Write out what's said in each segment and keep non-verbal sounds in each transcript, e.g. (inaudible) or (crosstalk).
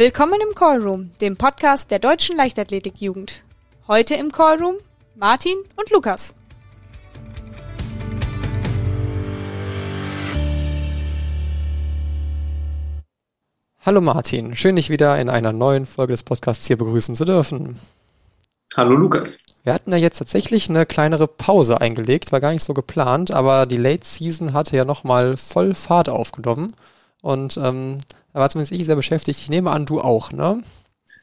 Willkommen im Callroom, dem Podcast der deutschen Leichtathletikjugend. Heute im Callroom Martin und Lukas. Hallo Martin, schön dich wieder in einer neuen Folge des Podcasts hier begrüßen zu dürfen. Hallo Lukas. Wir hatten ja jetzt tatsächlich eine kleinere Pause eingelegt, war gar nicht so geplant, aber die Late Season hatte ja nochmal voll Fahrt aufgenommen und ähm, da war zumindest ich sehr beschäftigt. Ich nehme an, du auch, ne?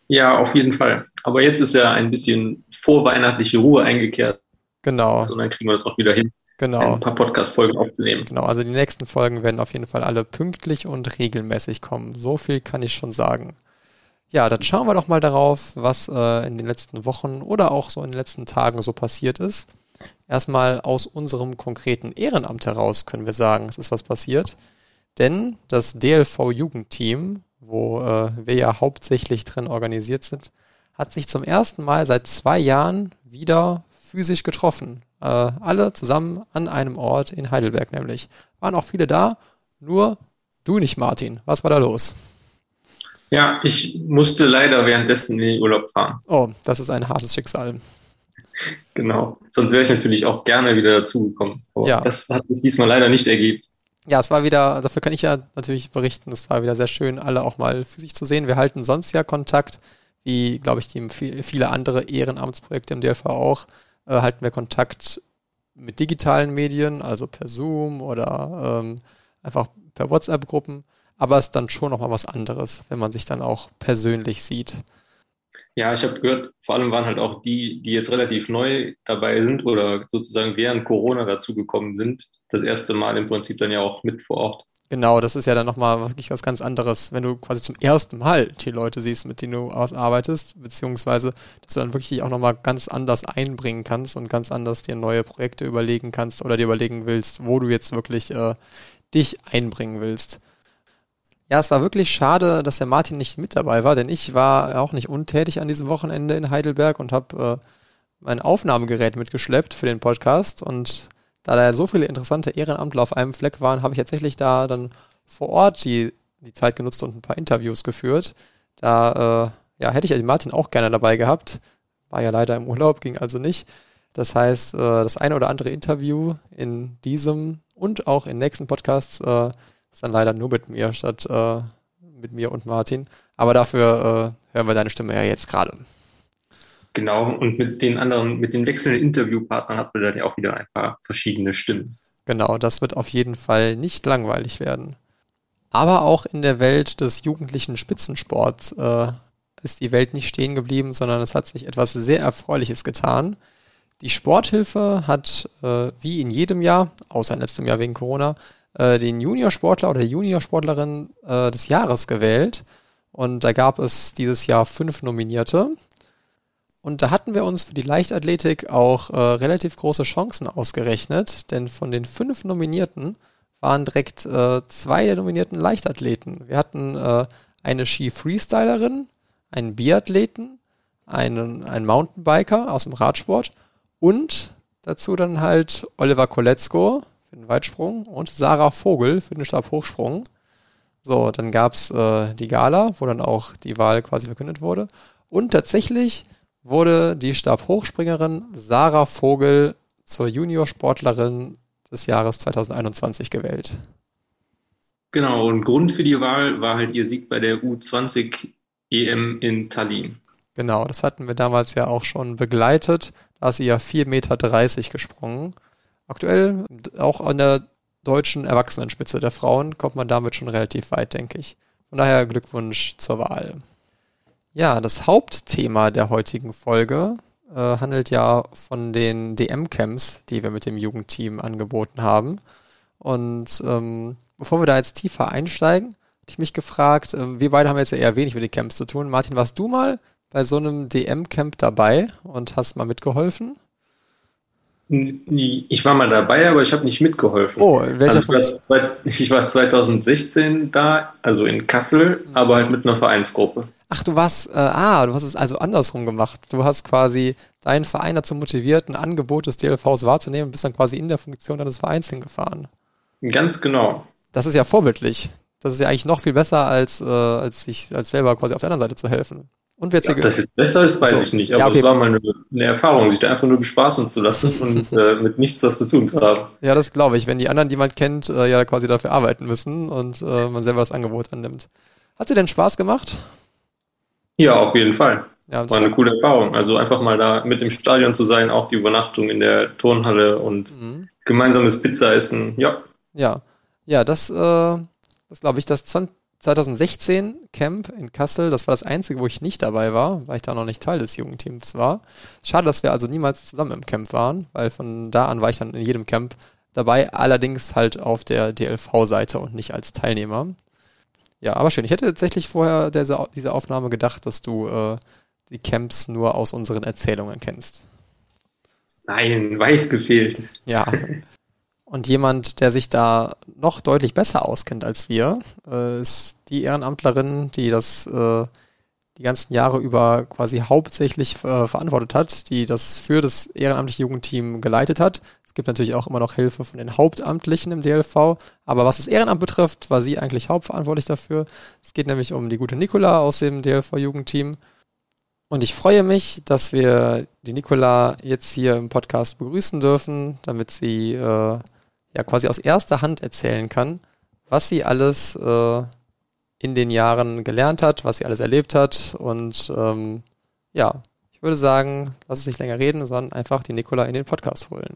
Ja, auf jeden Fall. Aber jetzt ist ja ein bisschen vorweihnachtliche Ruhe eingekehrt. Genau. Und dann kriegen wir das auch wieder hin, genau. ein paar Podcast-Folgen aufzunehmen. Genau, also die nächsten Folgen werden auf jeden Fall alle pünktlich und regelmäßig kommen. So viel kann ich schon sagen. Ja, dann schauen wir doch mal darauf, was äh, in den letzten Wochen oder auch so in den letzten Tagen so passiert ist. Erstmal aus unserem konkreten Ehrenamt heraus können wir sagen, es ist was passiert. Denn das DLV-Jugendteam, wo äh, wir ja hauptsächlich drin organisiert sind, hat sich zum ersten Mal seit zwei Jahren wieder physisch getroffen. Äh, alle zusammen an einem Ort in Heidelberg nämlich. Waren auch viele da, nur du nicht, Martin. Was war da los? Ja, ich musste leider währenddessen in den Urlaub fahren. Oh, das ist ein hartes Schicksal. Genau. Sonst wäre ich natürlich auch gerne wieder dazugekommen. Ja. Das hat sich diesmal leider nicht ergeben. Ja, es war wieder, dafür kann ich ja natürlich berichten, es war wieder sehr schön, alle auch mal physisch zu sehen. Wir halten sonst ja Kontakt, wie, glaube ich, die viele andere Ehrenamtsprojekte im DLV auch, äh, halten wir Kontakt mit digitalen Medien, also per Zoom oder ähm, einfach per WhatsApp-Gruppen. Aber es ist dann schon nochmal was anderes, wenn man sich dann auch persönlich sieht. Ja, ich habe gehört, vor allem waren halt auch die, die jetzt relativ neu dabei sind oder sozusagen während Corona dazugekommen sind, das erste Mal im Prinzip dann ja auch mit vor Ort. Genau, das ist ja dann nochmal wirklich was ganz anderes, wenn du quasi zum ersten Mal die Leute siehst, mit denen du arbeitest, beziehungsweise, dass du dann wirklich auch nochmal ganz anders einbringen kannst und ganz anders dir neue Projekte überlegen kannst oder dir überlegen willst, wo du jetzt wirklich äh, dich einbringen willst. Ja, es war wirklich schade, dass der Martin nicht mit dabei war, denn ich war auch nicht untätig an diesem Wochenende in Heidelberg und habe äh, mein Aufnahmegerät mitgeschleppt für den Podcast und da da so viele interessante Ehrenamtler auf einem Fleck waren, habe ich tatsächlich da dann vor Ort die, die Zeit genutzt und ein paar Interviews geführt. Da äh, ja, hätte ich Martin auch gerne dabei gehabt. War ja leider im Urlaub, ging also nicht. Das heißt, äh, das eine oder andere Interview in diesem und auch in nächsten Podcasts äh, ist dann leider nur mit mir statt äh, mit mir und Martin. Aber dafür äh, hören wir deine Stimme ja jetzt gerade. Genau, und mit den anderen, mit den wechselnden Interviewpartnern hat man dann ja auch wieder ein paar verschiedene Stimmen. Genau, das wird auf jeden Fall nicht langweilig werden. Aber auch in der Welt des jugendlichen Spitzensports äh, ist die Welt nicht stehen geblieben, sondern es hat sich etwas sehr Erfreuliches getan. Die Sporthilfe hat, äh, wie in jedem Jahr, außer in letztem Jahr wegen Corona, äh, den Juniorsportler oder Juniorsportlerin äh, des Jahres gewählt. Und da gab es dieses Jahr fünf Nominierte. Und da hatten wir uns für die Leichtathletik auch äh, relativ große Chancen ausgerechnet, denn von den fünf Nominierten waren direkt äh, zwei der nominierten Leichtathleten. Wir hatten äh, eine Ski-Freestylerin, einen Biathleten, einen, einen Mountainbiker aus dem Radsport und dazu dann halt Oliver Koletzko für den Weitsprung und Sarah Vogel für den Stabhochsprung. So, dann gab's äh, die Gala, wo dann auch die Wahl quasi verkündet wurde. Und tatsächlich wurde die Stabhochspringerin Sarah Vogel zur Juniorsportlerin des Jahres 2021 gewählt. Genau, und Grund für die Wahl war halt ihr Sieg bei der U20 EM in Tallinn. Genau, das hatten wir damals ja auch schon begleitet. Da ist sie ja 4,30 Meter gesprungen. Aktuell auch an der deutschen Erwachsenenspitze der Frauen kommt man damit schon relativ weit, denke ich. Von daher Glückwunsch zur Wahl. Ja, das Hauptthema der heutigen Folge äh, handelt ja von den DM-Camps, die wir mit dem Jugendteam angeboten haben. Und ähm, bevor wir da jetzt tiefer einsteigen, hatte ich mich gefragt, äh, wir beide haben jetzt ja eher wenig mit den Camps zu tun. Martin, warst du mal bei so einem DM-Camp dabei und hast mal mitgeholfen? Ich war mal dabei, aber ich habe nicht mitgeholfen. Oh, welcher also ich, war, (laughs) ich war 2016 da, also in Kassel, aber halt mit einer Vereinsgruppe. Ach, du warst, äh, ah, du hast es also andersrum gemacht. Du hast quasi deinen Verein dazu motiviert, ein Angebot des DLVs wahrzunehmen und bist dann quasi in der Funktion deines Vereins hingefahren. Ganz genau. Das ist ja vorbildlich. Das ist ja eigentlich noch viel besser, als, äh, als sich als selber quasi auf der anderen Seite zu helfen. Und wer Ja, ob das jetzt besser ist, weiß So. ich nicht. Aber Ja, okay. es war mal eine, eine Erfahrung, sich da einfach nur bespaßen zu lassen und (laughs) äh, mit nichts was zu tun zu haben. Ja, das glaube ich, wenn die anderen, die man kennt, äh, ja quasi dafür arbeiten müssen und äh, man selber das Angebot annimmt. Hat dir denn Spaß gemacht? Ja, auf jeden Fall. Ja, War eine coole Erfahrung. Also einfach mal da mit im Stadion zu sein, auch die Übernachtung in der Turnhalle und Mhm. gemeinsames Pizza essen. Ja, Ja, ja, das, äh, das glaube ich, das zon- 2016 Camp in Kassel, das war das einzige, wo ich nicht dabei war, weil ich da noch nicht Teil des Jugendteams war. Schade, dass wir also niemals zusammen im Camp waren, weil von da an war ich dann in jedem Camp dabei, allerdings halt auf der DLV-Seite und nicht als Teilnehmer. Ja, aber schön. Ich hätte tatsächlich vorher diese, diese Aufnahme gedacht, dass du äh, die Camps nur aus unseren Erzählungen kennst. nein, weit gefehlt. Ja. Und jemand, der sich da noch deutlich besser auskennt als wir, äh, ist die Ehrenamtlerin, die das äh, die ganzen Jahre über quasi hauptsächlich äh, verantwortet hat, die das für das ehrenamtliche Jugendteam geleitet hat. Es gibt natürlich auch immer noch Hilfe von den Hauptamtlichen im DLV, aber was das Ehrenamt betrifft, war sie eigentlich hauptverantwortlich dafür. Es geht nämlich um die gute Nicola aus dem DLV-Jugendteam. Und ich freue mich, dass wir die Nicola jetzt hier im Podcast begrüßen dürfen, damit sie äh, ja quasi aus erster Hand erzählen kann, was sie alles äh, in den Jahren gelernt hat, was sie alles erlebt hat. Und ähm, ja, ich würde sagen, lass es nicht länger reden, sondern einfach die Nicola in den Podcast holen.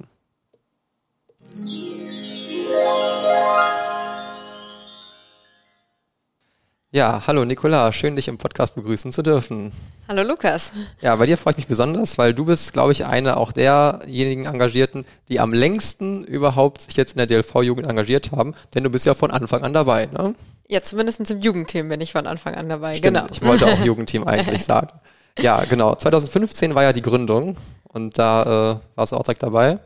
Ja, hallo Nicola, schön dich im Podcast begrüßen zu dürfen. Hallo Lukas. Ja, bei dir freue ich mich besonders, weil du bist, glaube ich, eine auch derjenigen Engagierten, die am längsten überhaupt sich jetzt in der DLV-Jugend engagiert haben, denn du bist ja von Anfang an dabei, ne? Ja, zumindest im Jugendteam bin ich von Anfang an dabei. Stimmt, genau. ich wollte auch (laughs) Jugendteam eigentlich sagen. Ja, genau. 2015 war ja die Gründung und da äh, warst du auch direkt dabei.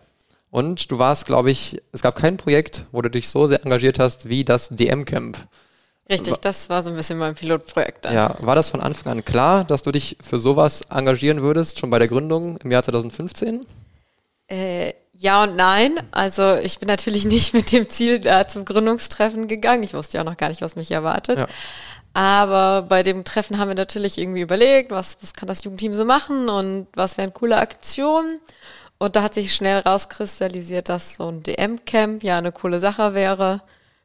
Und du warst, glaube ich, es gab kein Projekt, wo du dich so sehr engagiert hast wie das DM-Camp. Richtig, das war so ein bisschen mein Pilotprojekt dann. Ja, war das von Anfang an klar, dass du dich für sowas engagieren würdest, schon bei der Gründung im Jahr 2015? Äh, ja und nein. Also ich bin natürlich (laughs) nicht mit dem Ziel da zum Gründungstreffen gegangen. Ich wusste ja auch noch gar nicht, was mich erwartet. Ja. Aber bei dem Treffen haben wir natürlich irgendwie überlegt, was, was kann das Jugendteam so machen und was wären coole Aktionen. Und da hat sich schnell rauskristallisiert, dass so ein DM-Camp ja eine coole Sache wäre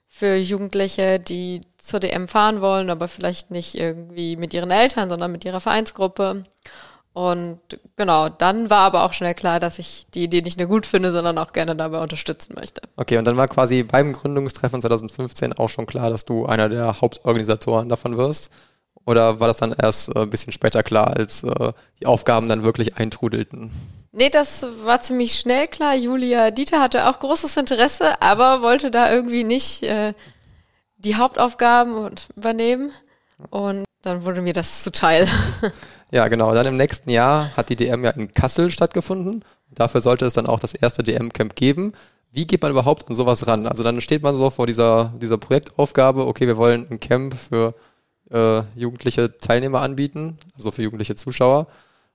für Jugendliche, die zur DM fahren wollen, aber vielleicht nicht irgendwie mit ihren Eltern, sondern mit ihrer Vereinsgruppe. Und genau, dann war aber auch schnell klar, dass ich die Idee nicht nur gut finde, sondern auch gerne dabei unterstützen möchte. Okay, und dann war quasi beim Gründungstreffen 2015 auch schon klar, dass du einer der Hauptorganisatoren davon wirst? Oder war das dann erst äh, ein bisschen später klar, als äh, die Aufgaben dann wirklich eintrudelten? Nee, das war ziemlich schnell klar. Julia Dieter hatte auch großes Interesse, aber wollte da irgendwie nicht äh, die Hauptaufgaben übernehmen. Und dann wurde mir das zuteil. (laughs) Ja, genau. Dann im nächsten Jahr hat die DM ja in Kassel stattgefunden. Dafür sollte es dann auch das erste DM-Camp geben. Wie geht man überhaupt an sowas ran? Also dann steht man so vor dieser, dieser Projektaufgabe, okay, wir wollen ein Camp für äh, jugendliche Teilnehmer anbieten, also für jugendliche Zuschauer.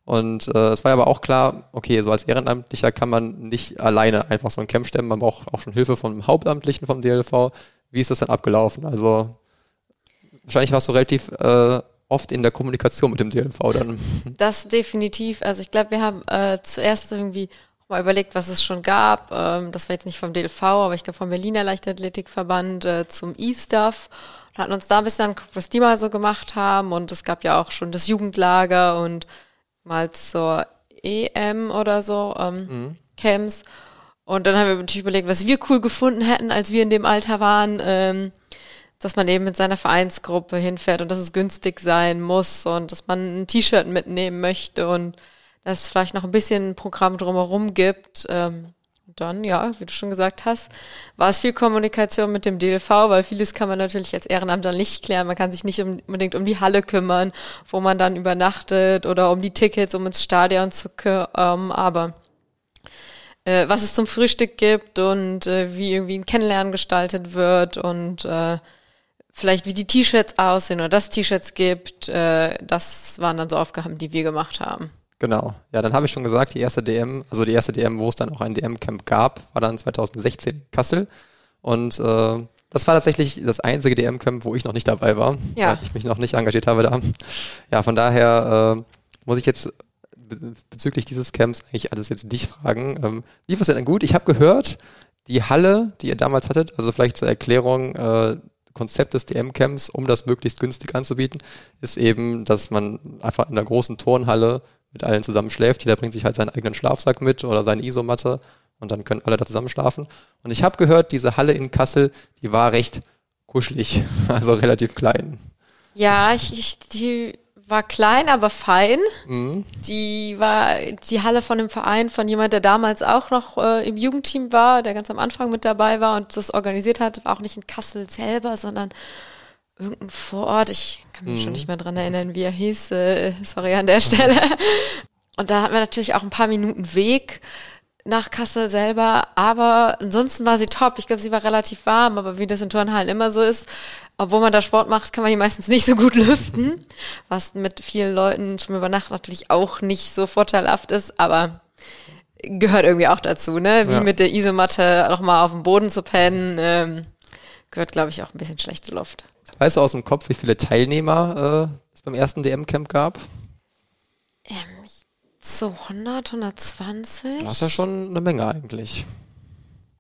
Und äh, es war aber auch klar, okay, so als Ehrenamtlicher kann man nicht alleine einfach so ein Camp stemmen, man braucht auch schon Hilfe vom Hauptamtlichen vom DLV. Wie ist das dann abgelaufen? Also wahrscheinlich warst du relativ äh, oft in der Kommunikation mit dem DLV dann. (laughs) Das definitiv. Also ich glaube, wir haben äh, zuerst irgendwie mal überlegt, was es schon gab. Ähm, das war jetzt nicht vom DLV, aber ich glaube vom Berliner Leichtathletikverband äh, zum E-Stuff. Hatten uns da ein bisschen angeguckt, was die mal so gemacht haben. Und es gab ja auch schon das Jugendlager und mal zur EM oder so ähm, Camps. Und dann haben wir natürlich überlegt, was wir cool gefunden hätten, als wir in dem Alter waren. Ähm, dass man eben mit seiner Vereinsgruppe hinfährt und dass es günstig sein muss und dass man ein T-Shirt mitnehmen möchte und dass es vielleicht noch ein bisschen ein Programm drumherum gibt. Ähm, dann, ja, wie du schon gesagt hast, war es viel Kommunikation mit dem DLV, weil vieles kann man natürlich als Ehrenamtler nicht klären. Man kann sich nicht unbedingt um die Halle kümmern, wo man dann übernachtet oder um die Tickets, um ins Stadion zu kommen, aber äh, was es zum Frühstück gibt und äh, wie irgendwie ein Kennenlernen gestaltet wird und äh, vielleicht wie die T-Shirts aussehen oder dass T-Shirts gibt. Äh, das waren dann so Aufgaben, die wir gemacht haben. Genau. Ja, dann habe ich schon gesagt, die erste DM, also die erste DM, wo es dann auch ein DM-Camp gab, war dann 2016 in Kassel. Und äh, das war tatsächlich das einzige DM-Camp, wo ich noch nicht dabei war, Ja. weil ich mich noch nicht engagiert habe da. Ja, von daher äh, muss ich jetzt be- bezüglich dieses Camps eigentlich alles jetzt dich fragen. Ähm, lief es denn gut? Ich habe gehört, die Halle, die ihr damals hattet, also vielleicht zur Erklärung, äh, Konzept des DM-Camps, um das möglichst günstig anzubieten, ist eben, dass man einfach in einer großen Turnhalle mit allen zusammen schläft. Jeder bringt sich halt seinen eigenen Schlafsack mit oder seine Isomatte und dann können alle da zusammen schlafen. Und ich habe gehört, diese Halle in Kassel, die war recht kuschelig, (laughs) also relativ klein. Ja, ich, ich, die war klein, aber fein. Mhm. Die war die Halle von dem Verein von jemand, der damals auch noch äh, im Jugendteam war, der ganz am Anfang mit dabei war und das organisiert hat, war auch nicht in Kassel selber, sondern irgendein Vorort. Ich kann mich schon nicht mehr dran erinnern, wie er hieß. Äh, sorry an der Stelle. (laughs) Und da hatten wir natürlich auch ein paar Minuten Weg nach Kassel selber, aber ansonsten war sie top. Ich glaube, sie war relativ warm, aber wie das in Turnhallen immer so ist, obwohl man da Sport macht, kann man die meistens nicht so gut (laughs) lüften, was mit vielen Leuten schon über Nacht natürlich auch nicht so vorteilhaft ist, aber gehört irgendwie auch dazu, ne? Wie Ja. mit der Isomatte nochmal auf dem Boden zu pennen, ähm, gehört, glaube ich, auch ein bisschen schlechte Luft. Weißt du aus dem Kopf, wie viele Teilnehmer äh, es beim ersten DM-Camp gab? So 100, 120, Das ist ja schon eine Menge eigentlich.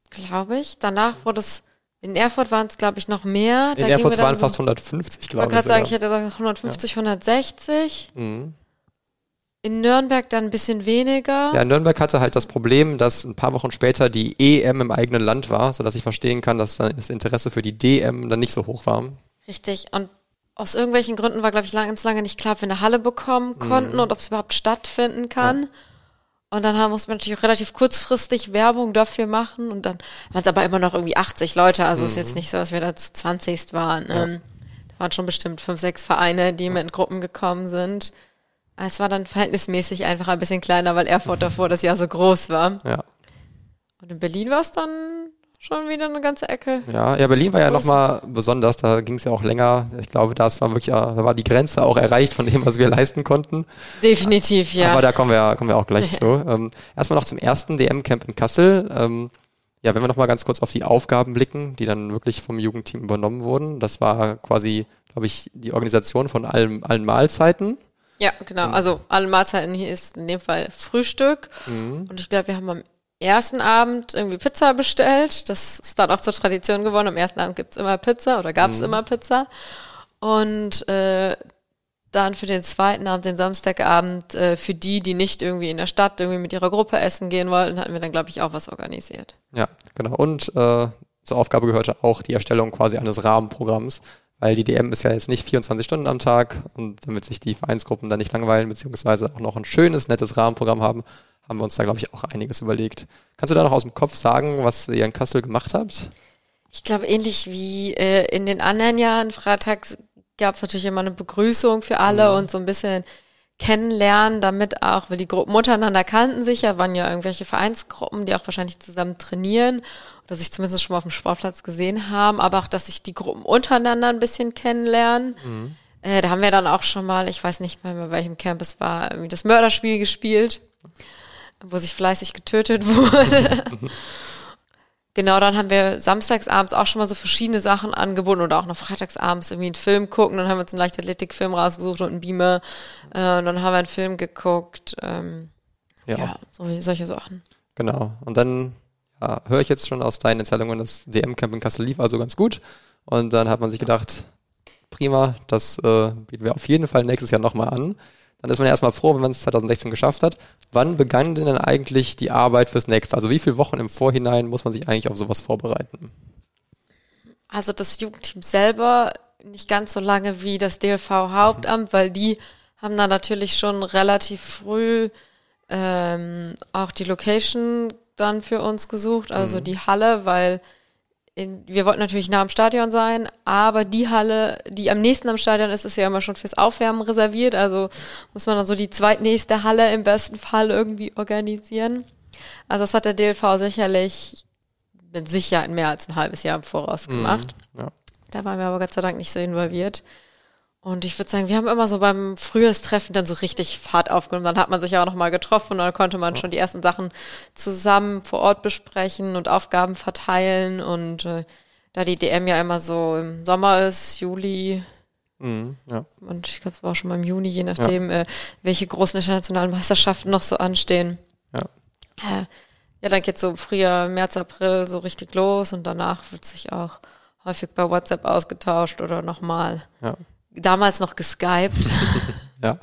glaube ich. Danach wurde es, in Erfurt waren es, glaube ich, noch mehr. In Da Erfurt waren so- fast 150, Ich glaube wollte ich. gerade sagen, ich hätte gesagt 150, 160. Mhm. In Nürnberg dann ein bisschen weniger. Ja, Nürnberg hatte halt das Problem, dass ein paar Wochen später die EM im eigenen Land war, sodass ich verstehen kann, dass dann das Interesse für die DM dann nicht so hoch war. Richtig. Und aus irgendwelchen Gründen war, glaube ich, lang, ganz lange nicht klar, ob wir eine Halle bekommen konnten und ob es überhaupt stattfinden kann. Und dann haben, mussten wir natürlich auch relativ kurzfristig Werbung dafür machen. Und dann waren es aber immer noch irgendwie 80 Leute. Also ist jetzt nicht so, dass wir da zu 20 waren. Ähm, da waren schon bestimmt fünf, sechs Vereine, die mit in Gruppen gekommen sind. Es war dann verhältnismäßig einfach ein bisschen kleiner, weil Erfurt davor das Jahr so groß war. Ja. Und in Berlin war es dann schon wieder eine ganze Ecke. Ja, ja Berlin war ja nochmal besonders, da ging es ja auch länger. Ich glaube, das war wirklich, da war die Grenze auch erreicht von dem, was wir leisten konnten. Definitiv, ja. Aber da kommen wir, kommen wir auch gleich zu. Ähm, erstmal noch zum ersten DM-Camp in Kassel. Ähm, ja, wenn wir nochmal ganz kurz auf die Aufgaben blicken, die dann wirklich vom Jugendteam übernommen wurden. Das war quasi, glaube ich, die Organisation von allen, allen Mahlzeiten. Ja, genau. Also alle Mahlzeiten hier ist in dem Fall Frühstück. Mhm. Und ich glaube, wir haben am ersten Abend irgendwie Pizza bestellt. Das ist dann auch zur Tradition geworden. Am ersten Abend gibt's immer Pizza oder gab's immer Pizza. Und äh, dann für den zweiten Abend, den Samstagabend, äh, für die, die nicht irgendwie in der Stadt irgendwie mit ihrer Gruppe essen gehen wollten, hatten wir dann, glaube ich, auch was organisiert. Ja, genau. Und äh, zur Aufgabe gehörte auch die Erstellung quasi eines Rahmenprogramms, weil die DM ist ja jetzt nicht 24 Stunden am Tag und damit sich die Vereinsgruppen dann nicht langweilen, beziehungsweise auch noch ein schönes, nettes Rahmenprogramm haben, haben wir uns da, glaube ich, auch einiges überlegt. Kannst du da noch aus dem Kopf sagen, was ihr in Kassel gemacht habt? Ich glaube, ähnlich wie äh, in den anderen Jahren, freitags gab es natürlich immer eine Begrüßung für alle und so ein bisschen kennenlernen, damit auch, weil die Gruppen untereinander kannten sich ja, waren ja irgendwelche Vereinsgruppen, die auch wahrscheinlich zusammen trainieren oder sich zumindest schon mal auf dem Sportplatz gesehen haben, aber auch, dass sich die Gruppen untereinander ein bisschen kennenlernen. Äh, da haben wir dann auch schon mal, ich weiß nicht mehr, bei welchem Camp es war, irgendwie das Mörderspiel gespielt, wo sich fleißig getötet (laughs) wurde. Genau, dann haben wir samstagsabends auch schon mal so verschiedene Sachen angeboten oder auch noch freitagsabends irgendwie einen Film gucken. Dann haben wir uns einen Leichtathletikfilm rausgesucht und einen Beamer. Äh, und dann haben wir einen Film geguckt. Ähm, Ja, ja, so, solche Sachen. genau. Und dann ja, höre ich jetzt schon aus deinen Erzählungen, das DM-Camp in Kassel lief also ganz gut. Und dann hat man sich gedacht, prima, das äh, bieten wir auf jeden Fall nächstes Jahr nochmal an. Dann ist man ja erstmal froh, wenn man es 2016 geschafft hat. Wann begann denn dann eigentlich die Arbeit fürs nächste? Also wie viele Wochen im Vorhinein muss man sich eigentlich auf sowas vorbereiten? Also das Jugendteam selber nicht ganz so lange wie das DLV Hauptamt, weil die haben da natürlich schon relativ früh ähm, auch die Location dann für uns gesucht, also die Halle, weil in, wir wollten natürlich nah am Stadion sein, aber die Halle, die am nächsten am Stadion ist, ist ja immer schon fürs Aufwärmen reserviert, also muss man dann so die zweitnächste Halle im besten Fall irgendwie organisieren. Also das hat der DLV sicherlich mit Sicherheit mehr als ein halbes Jahr im Voraus gemacht. Ja. Da waren wir aber Gott sei Dank nicht so involviert. Und ich würde sagen, wir haben immer so beim Frühjahrstreffen dann so richtig Fahrt aufgenommen. Dann hat man sich ja auch nochmal getroffen und dann konnte man schon die ersten Sachen zusammen vor Ort besprechen und Aufgaben verteilen. Und äh, da die DM ja immer so im Sommer ist, Juli, Mhm, ja. und ich glaube, es war auch schon mal im Juni, je nachdem, äh, welche großen internationalen Meisterschaften noch so anstehen. Ja. Äh, ja, dann geht so Frühjahr, März, April so richtig los und danach wird sich auch häufig bei WhatsApp ausgetauscht oder nochmal. Ja. Damals noch geskypt. (laughs) Ja.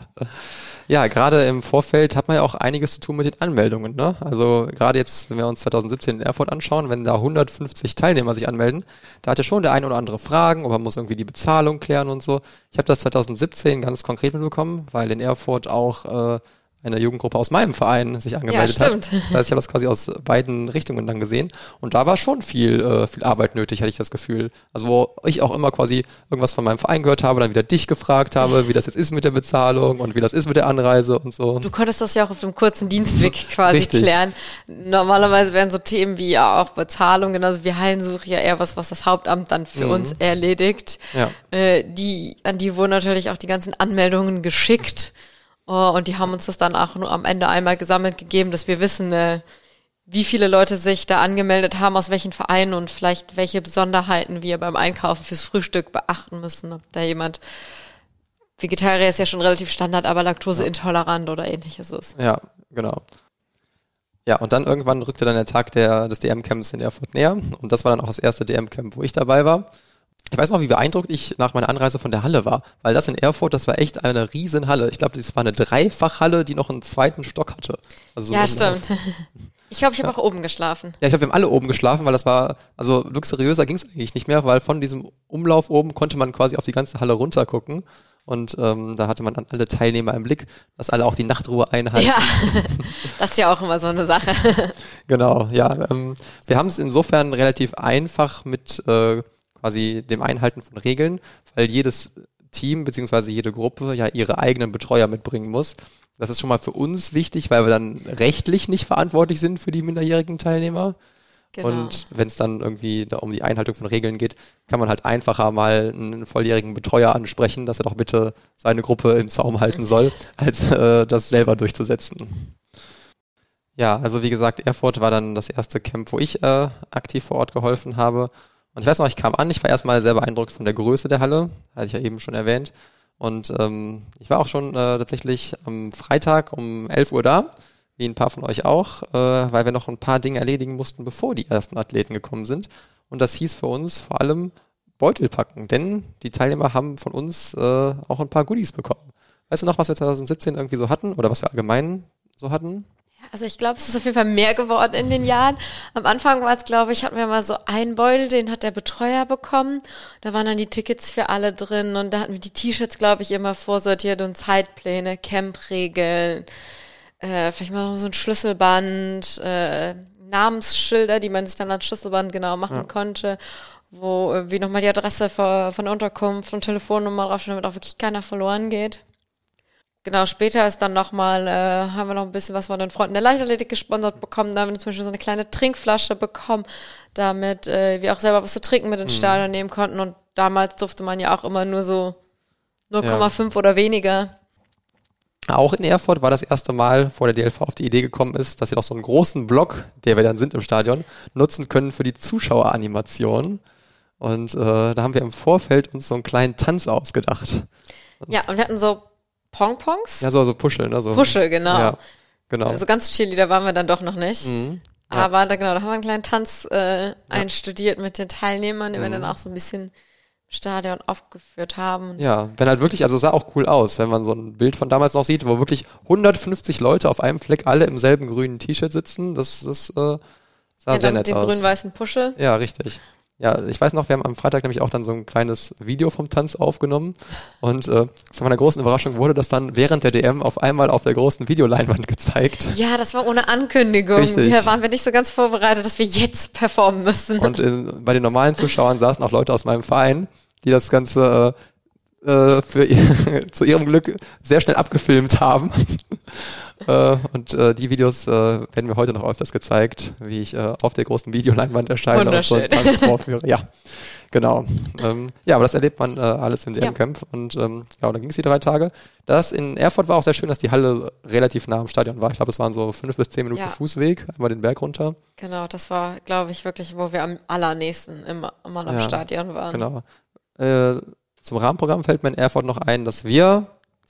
Ja, gerade im Vorfeld hat man ja auch einiges zu tun mit den Anmeldungen. Ne? Also gerade jetzt, wenn wir uns 2017 in Erfurt anschauen, wenn da 150 Teilnehmer sich anmelden, da hat ja schon der eine oder andere Fragen, ob man muss irgendwie die Bezahlung klären und so. Ich habe das 2017 ganz konkret mitbekommen, weil in Erfurt auch äh, eine Jugendgruppe aus meinem Verein sich angemeldet Ja, hat. stimmt. Das heißt, ich habe das quasi aus beiden Richtungen dann gesehen. Und da war schon viel, äh, viel Arbeit nötig, hatte ich das Gefühl. Also wo ich auch immer quasi irgendwas von meinem Verein gehört habe, dann wieder dich gefragt habe, wie das jetzt ist mit der Bezahlung und wie das ist mit der Anreise und so. Du konntest das ja auch auf dem kurzen Dienstweg (laughs) quasi Richtig. klären. Normalerweise wären so Themen wie ja auch Bezahlung, genauso wie Hallensuche ja eher was, was das Hauptamt dann für uns erledigt. Ja. Äh, die, an die wurden natürlich auch die ganzen Anmeldungen geschickt. Oh, und die haben uns das dann auch nur am Ende einmal gesammelt gegeben, dass wir wissen, äh, wie viele Leute sich da angemeldet haben, aus welchen Vereinen und vielleicht welche Besonderheiten wir beim Einkaufen fürs Frühstück beachten müssen. Ob da jemand Vegetarier ist ja schon relativ Standard, aber laktoseintolerant oder ähnliches ist. Ja, genau. Ja, und dann irgendwann rückte dann der Tag der, des DM-Camps in Erfurt näher. Und das war dann auch das erste DM-Camp, wo ich dabei war. Ich weiß noch, wie beeindruckt ich nach meiner Anreise von der Halle war, weil das in Erfurt, das war echt eine riesen Halle. Ich glaube, das war eine Dreifachhalle, die noch einen zweiten Stock hatte. Also Ja, so stimmt. (laughs) Ich glaube, ich habe auch oben geschlafen. Ja, ich glaube, wir haben alle oben geschlafen, weil das war, also luxuriöser ging es eigentlich nicht mehr, weil von diesem Umlauf oben konnte man quasi auf die ganze Halle runter gucken. Und ähm, da hatte man dann alle Teilnehmer im Blick, dass alle auch die Nachtruhe einhalten. Ja, (laughs) (laughs) das ist ja auch immer so eine Sache. Genau, ja. Ähm, wir haben es insofern relativ einfach mit äh, quasi dem Einhalten von Regeln, weil jedes Team beziehungsweise jede Gruppe ja ihre eigenen Betreuer mitbringen muss. Das ist schon mal für uns wichtig, weil wir dann rechtlich nicht verantwortlich sind für die minderjährigen Teilnehmer. Genau. Und wenn es dann irgendwie da um die Einhaltung von Regeln geht, kann man halt einfacher mal einen volljährigen Betreuer ansprechen, dass er doch bitte seine Gruppe im Zaum halten soll, (laughs) als äh, das selber durchzusetzen. Ja, also wie gesagt, Erfurt war dann das erste Camp, wo ich äh, aktiv vor Ort geholfen habe. Und ich weiß noch, ich kam an, ich war erstmal sehr beeindruckt von der Größe der Halle, hatte ich ja eben schon erwähnt. Und ähm, ich war auch schon äh, tatsächlich am Freitag um 11 Uhr da, wie ein paar von euch auch, äh, weil wir noch ein paar Dinge erledigen mussten, bevor die ersten Athleten gekommen sind. Und das hieß für uns vor allem Beutel packen, denn die Teilnehmer haben von uns äh, auch ein paar Goodies bekommen. Weißt du noch, was wir 2017 irgendwie so hatten oder was wir allgemein so hatten? Also ich glaube, es ist auf jeden Fall mehr geworden in den Jahren. Am Anfang war es, glaube ich, hatten wir mal so einen Beutel, den hat der Betreuer bekommen. Da waren dann die Tickets für alle drin und da hatten wir die T-Shirts, glaube ich, immer vorsortiert und Zeitpläne, Campregeln, äh, vielleicht mal noch so ein Schlüsselband, äh, Namensschilder, die man sich dann als Schlüsselband genau machen konnte, wo äh, wie nochmal die Adresse von, von der Unterkunft und Telefonnummer drauf, damit auch wirklich keiner verloren geht. Genau, später ist dann nochmal, äh, haben wir noch ein bisschen was von den Freunden der Leichtathletik gesponsert bekommen. Da haben wir zum Beispiel so eine kleine Trinkflasche bekommen, damit äh, wir auch selber was zu trinken mit ins Stadion nehmen konnten. Und damals durfte man ja auch immer nur so 0,5 oder weniger. Auch in Erfurt war das erste Mal, vor der DLV auf die Idee gekommen ist, dass wir noch so einen großen Block, der wir dann sind im Stadion, nutzen können für die Zuschaueranimation. Und äh, da haben wir im Vorfeld uns so einen kleinen Tanz ausgedacht. Ja, und wir hatten so Pongpongs. Ja, so, so Puschel, ne? So, Puschel, genau. Ja, genau. Also ganz Cheerleader waren wir dann doch noch nicht. Mhm. Aber da genau, da haben wir einen kleinen Tanz äh, einstudiert mit den Teilnehmern, den wir Mhm. dann auch so ein bisschen Stadion aufgeführt haben. Ja, wenn halt wirklich, also sah auch cool aus, wenn man so ein Bild von damals noch sieht, wo wirklich 150 Leute auf einem Fleck alle im selben grünen T-Shirt sitzen. Das, das äh, sah Ja, sehr nett mit dem aus. grün-weißen Puschel. Ja, richtig. Ja, ich weiß noch, wir haben am Freitag nämlich auch dann so ein kleines Video vom Tanz aufgenommen und äh, zu meiner großen Überraschung wurde das dann während der DM auf einmal auf der großen Videoleinwand gezeigt. Ja, das war ohne Ankündigung. Richtig. Wir waren wir nicht so ganz vorbereitet, dass wir jetzt performen müssen. Und äh, bei den normalen Zuschauern saßen auch Leute aus meinem Verein, die das Ganze äh, äh, für ihr, (laughs) zu ihrem Glück sehr schnell abgefilmt haben. Äh, und äh, die Videos äh, werden mir heute noch öfters gezeigt, wie ich äh, auf der großen Videoleinwand erscheine und so einen vorführe. Ja, Genau. Ähm, ja, aber das erlebt man äh, alles im DM-Camp. Ja. Und ähm, ja, dann ging es die drei Tage. Das in Erfurt war auch sehr schön, dass die Halle relativ nah am Stadion war. Ich glaube, es waren so fünf bis zehn Minuten ja. Fußweg, einmal den Berg runter. Genau, das war, glaube ich, wirklich, wo wir am allernächsten immer, immer am ja, Stadion waren. Genau. Äh, zum Rahmenprogramm fällt mir in Erfurt noch ein, dass wir,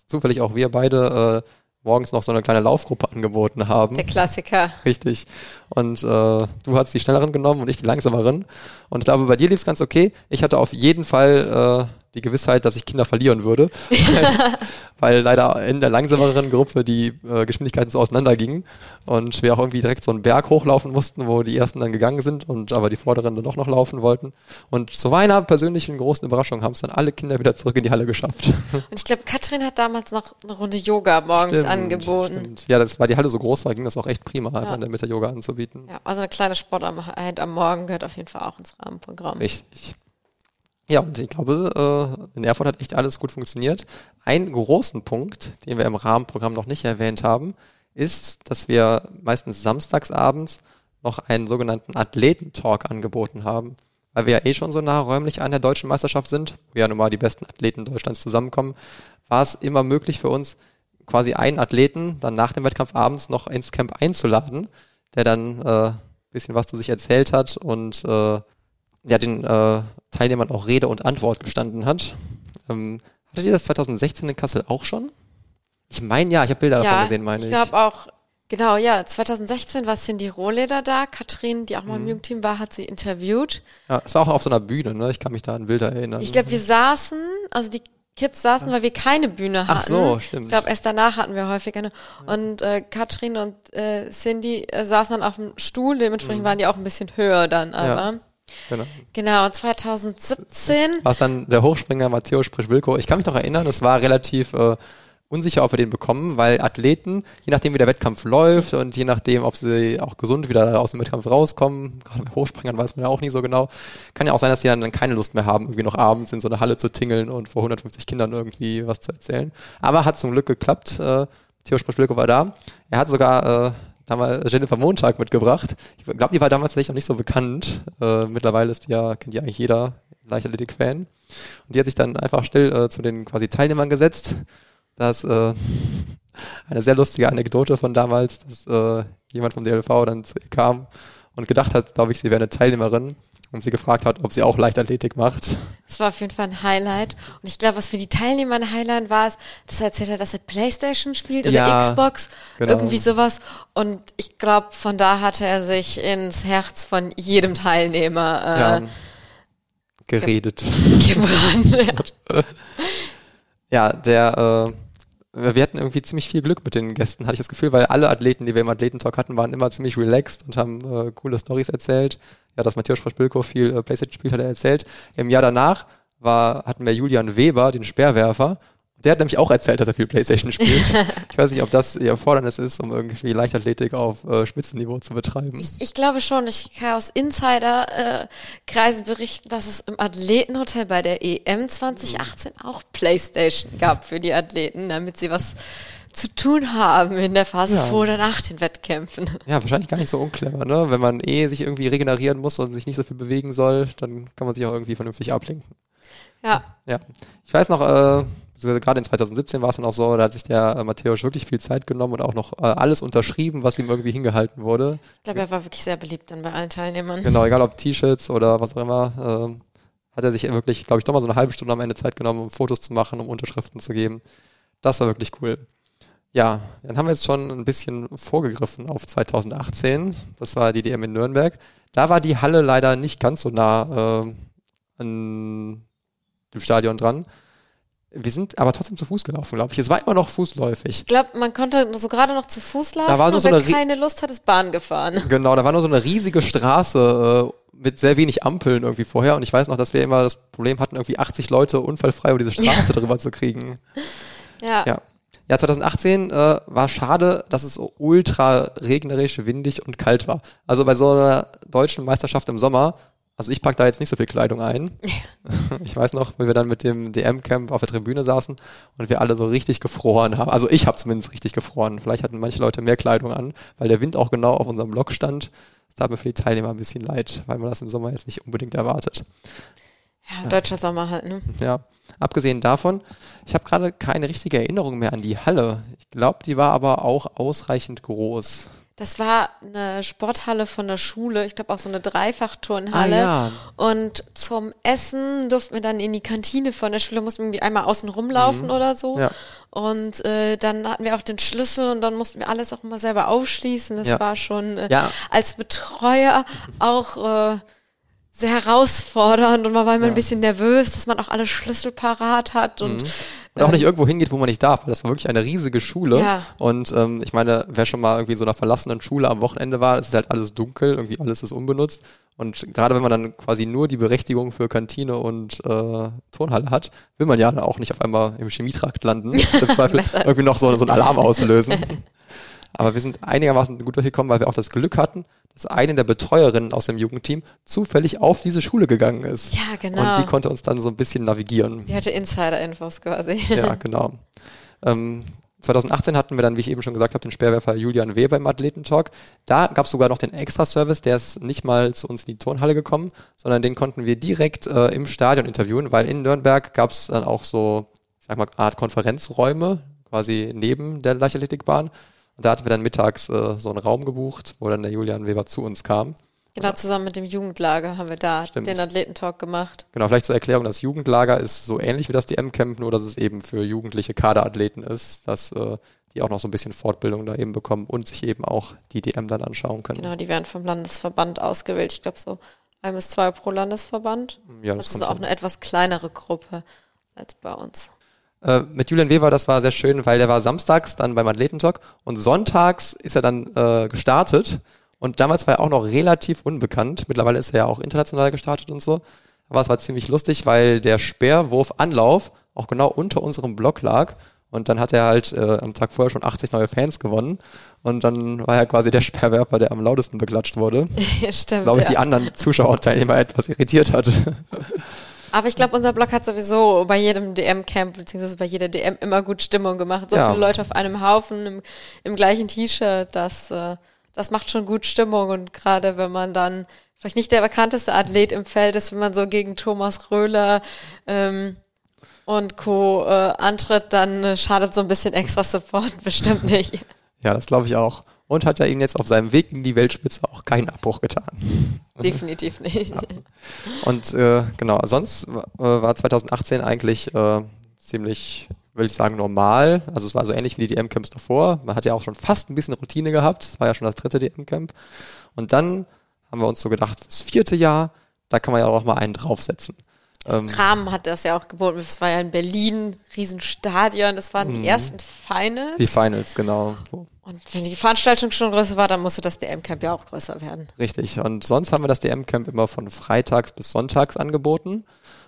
zufällig auch wir beide, äh, morgens noch so eine kleine Laufgruppe angeboten haben. Der Klassiker. Richtig. Und äh, du hast die schnelleren genommen und ich die langsameren. Und ich glaube, bei dir lief es ganz okay. Ich hatte auf jeden Fall äh, die Gewissheit, dass ich Kinder verlieren würde, weil, (laughs) weil leider in der langsameren Gruppe die äh, Geschwindigkeiten so auseinandergingen und wir auch irgendwie direkt so einen Berg hochlaufen mussten, wo die ersten dann gegangen sind und aber die vorderen dann doch noch laufen wollten. Und zu meiner persönlichen großen Überraschung haben es dann alle Kinder wieder zurück in die Halle geschafft. (laughs) Und ich glaube, Katrin hat damals noch eine Runde Yoga morgens stimmt, angeboten. Stimmt. Ja, das, weil die Halle so groß war, ging das auch echt prima, einfach ja. in der Mitte Yoga anzubieten. Ja, also eine kleine Sporteinheit am Morgen gehört auf jeden Fall auch ins Rahmenprogramm. Richtig. Ja, und ich glaube, äh, in Erfurt hat echt alles gut funktioniert. Einen großen Punkt, den wir im Rahmenprogramm noch nicht erwähnt haben, ist, dass wir meistens samstagsabends noch einen sogenannten Athletentalk angeboten haben. Weil wir ja eh schon so nah räumlich an der deutschen Meisterschaft sind, wo ja nun mal die besten Athleten Deutschlands zusammenkommen, war es immer möglich für uns, quasi einen Athleten dann nach dem Wettkampf abends noch ins Camp einzuladen, der dann äh, bisschen was zu sich erzählt hat und äh, ja, den äh, Teilnehmern auch Rede und Antwort gestanden hat. Ähm, hattet ihr das 2016 in Kassel auch schon? Ich meine ja, ich habe Bilder ja, davon gesehen, meine ich. Ich glaube auch, genau, ja, 2016 war Cindy Rohleder da. Katrin, die auch mal im mhm. Jugendteam war, hat sie interviewt. Ja, es war auch auf so einer Bühne, ne? Ich kann mich da an Bilder erinnern. Ich glaube, wir saßen, also die Kids saßen, ja. weil wir keine Bühne hatten. Ach so, stimmt. Ich glaube, erst danach hatten wir häufig eine. Und äh, Katrin und äh, Cindy äh, saßen dann auf dem Stuhl, dementsprechend mhm. waren die auch ein bisschen höher dann, aber. Ja. Genau. Genau, 2017. War es dann der Hochspringer Matteo Sprichwilko. Ich kann mich noch erinnern, es war relativ äh, unsicher, ob wir den bekommen, weil Athleten, je nachdem wie der Wettkampf läuft und je nachdem, ob sie auch gesund wieder aus dem Wettkampf rauskommen, gerade bei Hochspringern weiß man ja auch nicht so genau, kann ja auch sein, dass die dann, dann keine Lust mehr haben, irgendwie noch abends in so eine Halle zu tingeln und vor 150 Kindern irgendwie was zu erzählen. Aber hat zum Glück geklappt. Äh, Theo Sprichwilko war da. Er hat sogar äh, haben wir Jennifer Montag mitgebracht. Ich glaube, die war damals vielleicht noch nicht so bekannt. Äh, mittlerweile ist die ja, kennt die eigentlich jeder Leichtathletik-Fan. Und die hat sich dann einfach still äh, zu den quasi Teilnehmern gesetzt. Das äh, (laughs) eine sehr lustige Anekdote von damals, dass äh, jemand vom DLV dann kam und gedacht hat, glaube ich, sie wäre eine Teilnehmerin und sie gefragt hat, ob sie auch Leichtathletik macht. Das war auf jeden Fall ein Highlight. Und ich glaube, was für die Teilnehmer ein Highlight war, ist, dass er erzählt hat, dass er Playstation spielt oder ja, Xbox, genau. irgendwie sowas. Und ich glaube, von da hatte er sich ins Herz von jedem Teilnehmer äh, ja, geredet. Ge (laughs) gebrannt. ja. (laughs) ja, der äh, wir hatten irgendwie ziemlich viel Glück mit den Gästen, hatte ich das Gefühl, weil alle Athleten, die wir im Athletentalk hatten, waren immer ziemlich relaxed und haben äh, coole Stories erzählt. Ja, dass Matthias Sprosch-Bilko viel äh, Playstation spielt, hat er erzählt. Im Jahr danach war, hatten wir Julian Weber, den Speerwerfer, der hat nämlich auch erzählt, dass er viel Playstation (laughs) spielt. ich weiß nicht, ob das ihr Erfordernis ist, um irgendwie Leichtathletik auf äh, Spitzenniveau zu betreiben. Ich, ich glaube schon. Ich kann aus Insider-Kreisen äh, berichten, dass es im Athletenhotel bei der EM 2018 auch Playstation gab für die Athleten, damit sie was zu tun haben in der Phase ja. vor oder nach den Wettkämpfen. (laughs) Ja, wahrscheinlich gar nicht so unclever, ne? Wenn man eh sich irgendwie regenerieren muss und sich nicht so viel bewegen soll, dann kann man sich auch irgendwie vernünftig ablenken. Ja. Ja. Ich weiß noch, äh, gerade in 2017 war es dann auch so, da hat sich der äh, Matthäus wirklich viel Zeit genommen und auch noch äh, alles unterschrieben, was ihm irgendwie hingehalten wurde. Ich glaube, er war wirklich sehr beliebt dann bei allen Teilnehmern. Genau, egal ob T-Shirts oder was auch immer, äh, hat er sich wirklich, glaube ich, doch mal so eine halbe Stunde am Ende Zeit genommen, um Fotos zu machen, um Unterschriften zu geben. Das war wirklich cool. Ja, dann haben wir jetzt schon ein bisschen vorgegriffen auf 2018. Das war die DM in Nürnberg. Da war die Halle leider nicht ganz so nah äh, an dem Stadion dran. Wir sind aber trotzdem zu Fuß gelaufen, glaube ich. Es war immer noch fußläufig. Ich glaube, man konnte so gerade noch zu Fuß laufen, da war nur so wer keine Lust hat, ist Bahn gefahren. (laughs) Genau, da war nur so eine riesige Straße äh, mit sehr wenig Ampeln irgendwie vorher. Und ich weiß noch, dass wir immer das Problem hatten, irgendwie 80 Leute unfallfrei über diese (laughs) Straße drüber zu kriegen. Ja. ja. Ja, 2018 äh, war schade, dass es so ultra regnerisch, windig und kalt war. Also bei so einer deutschen Meisterschaft im Sommer also ich pack da jetzt nicht so viel Kleidung ein. (laughs) ich weiß noch, wenn wir dann mit dem DM-Camp auf der Tribüne saßen und wir alle so richtig gefroren haben. Also ich habe zumindest richtig gefroren. Vielleicht hatten manche Leute mehr Kleidung an, weil der Wind auch genau auf unserem Block stand. Das tat mir für die Teilnehmer ein bisschen leid, weil man das im Sommer jetzt nicht unbedingt erwartet. Ja, deutscher Sommer halt, ne? Ja. Abgesehen davon, ich habe gerade keine richtige Erinnerung mehr an die Halle. Ich glaube, die war aber auch ausreichend groß. Das war eine Sporthalle von der Schule, ich glaube auch so eine Dreifachturnhalle. Ah, ja. Und zum Essen durften wir dann in die Kantine von der Schule, mussten wir irgendwie einmal außen rumlaufen oder so. Mhm. Ja. Und äh, dann hatten wir auch den Schlüssel und dann mussten wir alles auch immer selber aufschließen. Das Ja. war schon äh, Ja. als Betreuer auch äh, sehr herausfordernd und man war immer Ja. ein bisschen nervös, dass man auch alle Schlüssel parat hat und Und auch nicht irgendwo hingeht, wo man nicht darf, weil das war wirklich eine riesige Schule. Ja. Und ähm, ich meine, wer schon mal irgendwie in so einer verlassenen Schule am Wochenende war, es ist halt alles dunkel, irgendwie alles ist unbenutzt. Und gerade wenn man dann quasi nur die Berechtigung für Kantine und äh, Turnhalle hat, will man ja auch nicht auf einmal im Chemietrakt landen. (laughs) Im Zweifel irgendwie noch so, so einen Alarm auslösen. (laughs) Aber wir sind einigermaßen gut durchgekommen, weil wir auch das Glück hatten, dass eine der Betreuerinnen aus dem Jugendteam zufällig auf diese Schule gegangen ist. Ja, genau. Und die konnte uns dann so ein bisschen navigieren. die hatte Insider-Infos quasi. Ja, (laughs) genau. Ähm, 2018 hatten wir dann, wie ich eben schon gesagt habe, den Speerwerfer Julian Weber im Athletentalk. Da gab es sogar noch den Extra-Service, der ist nicht mal zu uns in die Turnhalle gekommen, sondern den konnten wir direkt äh, im Stadion interviewen, weil in Nürnberg gab es dann auch so, ich sag mal, Art Konferenzräume, quasi neben der Leichtathletikbahn. Und da hatten wir dann mittags äh, so einen Raum gebucht, wo dann der Julian Weber zu uns kam. Genau, zusammen mit dem Jugendlager haben wir da Stimmt. den Athletentalk gemacht. Genau, vielleicht zur Erklärung, das Jugendlager ist so ähnlich wie das DM-Camp, nur dass es eben für jugendliche Kaderathleten ist, dass äh, die auch noch so ein bisschen Fortbildung da eben bekommen und sich eben auch die DM dann anschauen können. Genau, die werden vom Landesverband ausgewählt. Ich glaube so ein bis zwei pro Landesverband. Ja, Das, das ist auch hin. eine etwas kleinere Gruppe als bei uns. Äh, mit Julian Weber, das war sehr schön, weil der war samstags dann beim Athletentalk und sonntags ist er dann äh, gestartet und damals war er auch noch relativ unbekannt. Mittlerweile ist er ja auch international gestartet und so. Aber es war ziemlich lustig, weil der Speerwurf-Anlauf auch genau unter unserem Block lag. Und dann hat er halt äh, am Tag vorher schon 80 neue Fans gewonnen. Und dann war er quasi der Speerwerfer, der am lautesten beklatscht wurde. (laughs) ja, stimmt. Glaube ich, die ja. anderen Zuschauer und Teilnehmer etwas irritiert hat. (laughs) Aber ich glaube, unser Blog hat sowieso bei jedem DM-Camp beziehungsweise bei jeder DM immer gut Stimmung gemacht. So Ja. viele Leute auf einem Haufen im, im gleichen T-Shirt, das, äh, das macht schon gut Stimmung. Und gerade wenn man dann vielleicht nicht der bekannteste Athlet im Feld ist, wenn man so gegen Thomas Röhler ähm, und Co. Äh, antritt, dann äh, schadet so ein bisschen extra Support (laughs) bestimmt nicht. ja, das glaube ich auch. Und hat ja ihm jetzt auf seinem Weg in die Weltspitze auch keinen Abbruch getan. (laughs) Definitiv nicht. Und äh, genau, sonst äh, war 2018 eigentlich äh, ziemlich, will ich sagen, normal. Also es war so ähnlich wie die DM-Camps davor. Man hat ja auch schon fast ein bisschen Routine gehabt. Es war ja schon das dritte DM-Camp. Und dann haben wir uns so gedacht, das vierte Jahr, da kann man ja auch noch mal einen draufsetzen. Ähm, Rahmen hat das ja auch geboten. Es war ja in Berlin, Riesenstadion. Das waren die ersten Finals. Mhm. die Finals, genau. Und wenn die Veranstaltung schon größer war, dann musste das DM-Camp ja auch größer werden. Richtig. Und sonst haben wir das DM-Camp immer von freitags bis sonntags angeboten.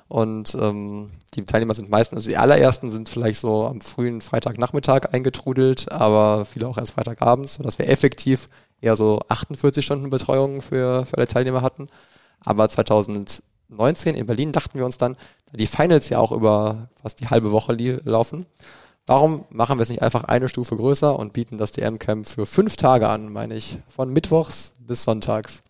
Und ähm, die Teilnehmer sind meistens, also die allerersten sind vielleicht so am frühen Freitagnachmittag eingetrudelt, aber viele auch erst Freitagabends, sodass wir effektiv eher so 48 Stunden Betreuung für, für alle Teilnehmer hatten. Aber 2019 in Berlin dachten wir uns dann, da die Finals ja auch über fast die halbe Woche laufen, warum machen wir es nicht einfach eine Stufe größer und bieten das DM-Camp für fünf Tage an, meine ich, von Mittwochs bis Sonntags.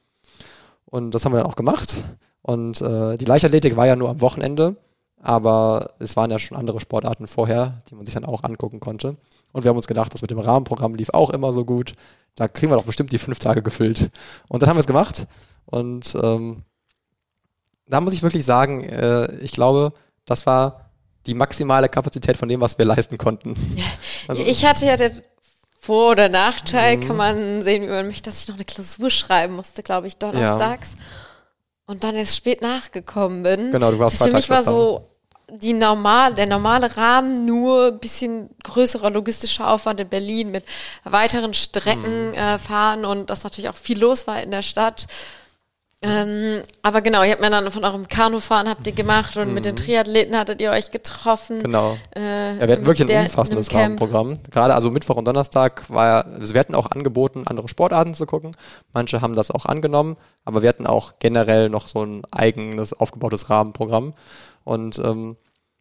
Und das haben wir dann auch gemacht. Und äh, die Leichtathletik war ja nur am Wochenende, aber es waren ja schon andere Sportarten vorher, die man sich dann auch angucken konnte. Und wir haben uns gedacht, das mit dem Rahmenprogramm lief auch immer so gut. Da kriegen wir doch bestimmt die fünf Tage gefüllt. Und dann haben wir es gemacht. Und ähm, da muss ich wirklich sagen, äh, ich glaube, das war die maximale Kapazität von dem, was wir leisten konnten. (laughs) Also- ich hatte ja den Vor- oder Nachteil, Mhm. kann man sehen, wie man möchte, dass ich noch eine Klausur schreiben musste, glaube ich, donnerstags. Und dann erst spät nachgekommen bin. Genau, du warst das Für mich war so die normal, der normale Rahmen nur ein bisschen größerer logistischer Aufwand in Berlin mit weiteren Strecken Mhm. äh, fahren und dass natürlich auch viel los war in der Stadt. Ähm, aber genau, ihr habt mir dann von eurem Kanufahren habt ihr gemacht und mit den Triathleten hattet ihr euch getroffen. Mhm. Genau. Äh, Ja, wir hatten wirklich der- ein umfassendes. Rahmenprogramm. Gerade also Mittwoch und Donnerstag war ja, also wir hatten auch angeboten, andere Sportarten zu gucken. Manche haben das auch angenommen, aber wir hatten auch generell noch so ein eigenes aufgebautes Rahmenprogramm. Und ähm,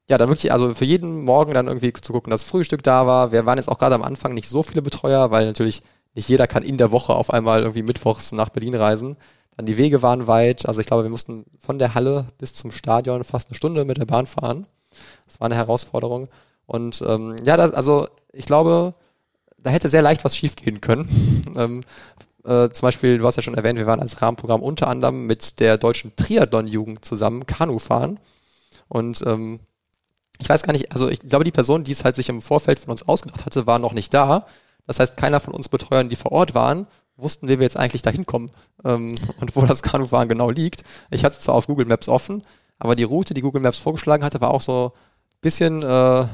ja, dann wirklich, also für jeden Morgen dann irgendwie zu gucken, dass Frühstück da war. Wir waren jetzt auch gerade am Anfang nicht so viele Betreuer, weil natürlich nicht jeder kann in der Woche auf einmal irgendwie mittwochs nach Berlin reisen. Dann die Wege waren weit. Also ich glaube, wir mussten von der Halle bis zum Stadion fast eine Stunde mit der Bahn fahren. Das war eine Herausforderung. Und ähm, ja, das, also ich glaube, da hätte sehr leicht was schiefgehen können. (laughs) ähm, äh, zum Beispiel, du hast ja schon erwähnt, wir waren als Rahmenprogramm unter anderem mit der deutschen Triathlon-Jugend zusammen Kanu fahren. Und ähm, ich weiß gar nicht, also ich glaube, die Person, die es halt sich im Vorfeld von uns ausgedacht hatte, war noch nicht da. Das heißt, keiner von uns Betreuern, die vor Ort waren, wussten, wie wir jetzt eigentlich da hinkommen ähm, und wo das Kanufahren genau liegt. Ich hatte es zwar auf Google Maps offen, aber die Route, die Google Maps vorgeschlagen hatte, war auch so ein bisschen äh,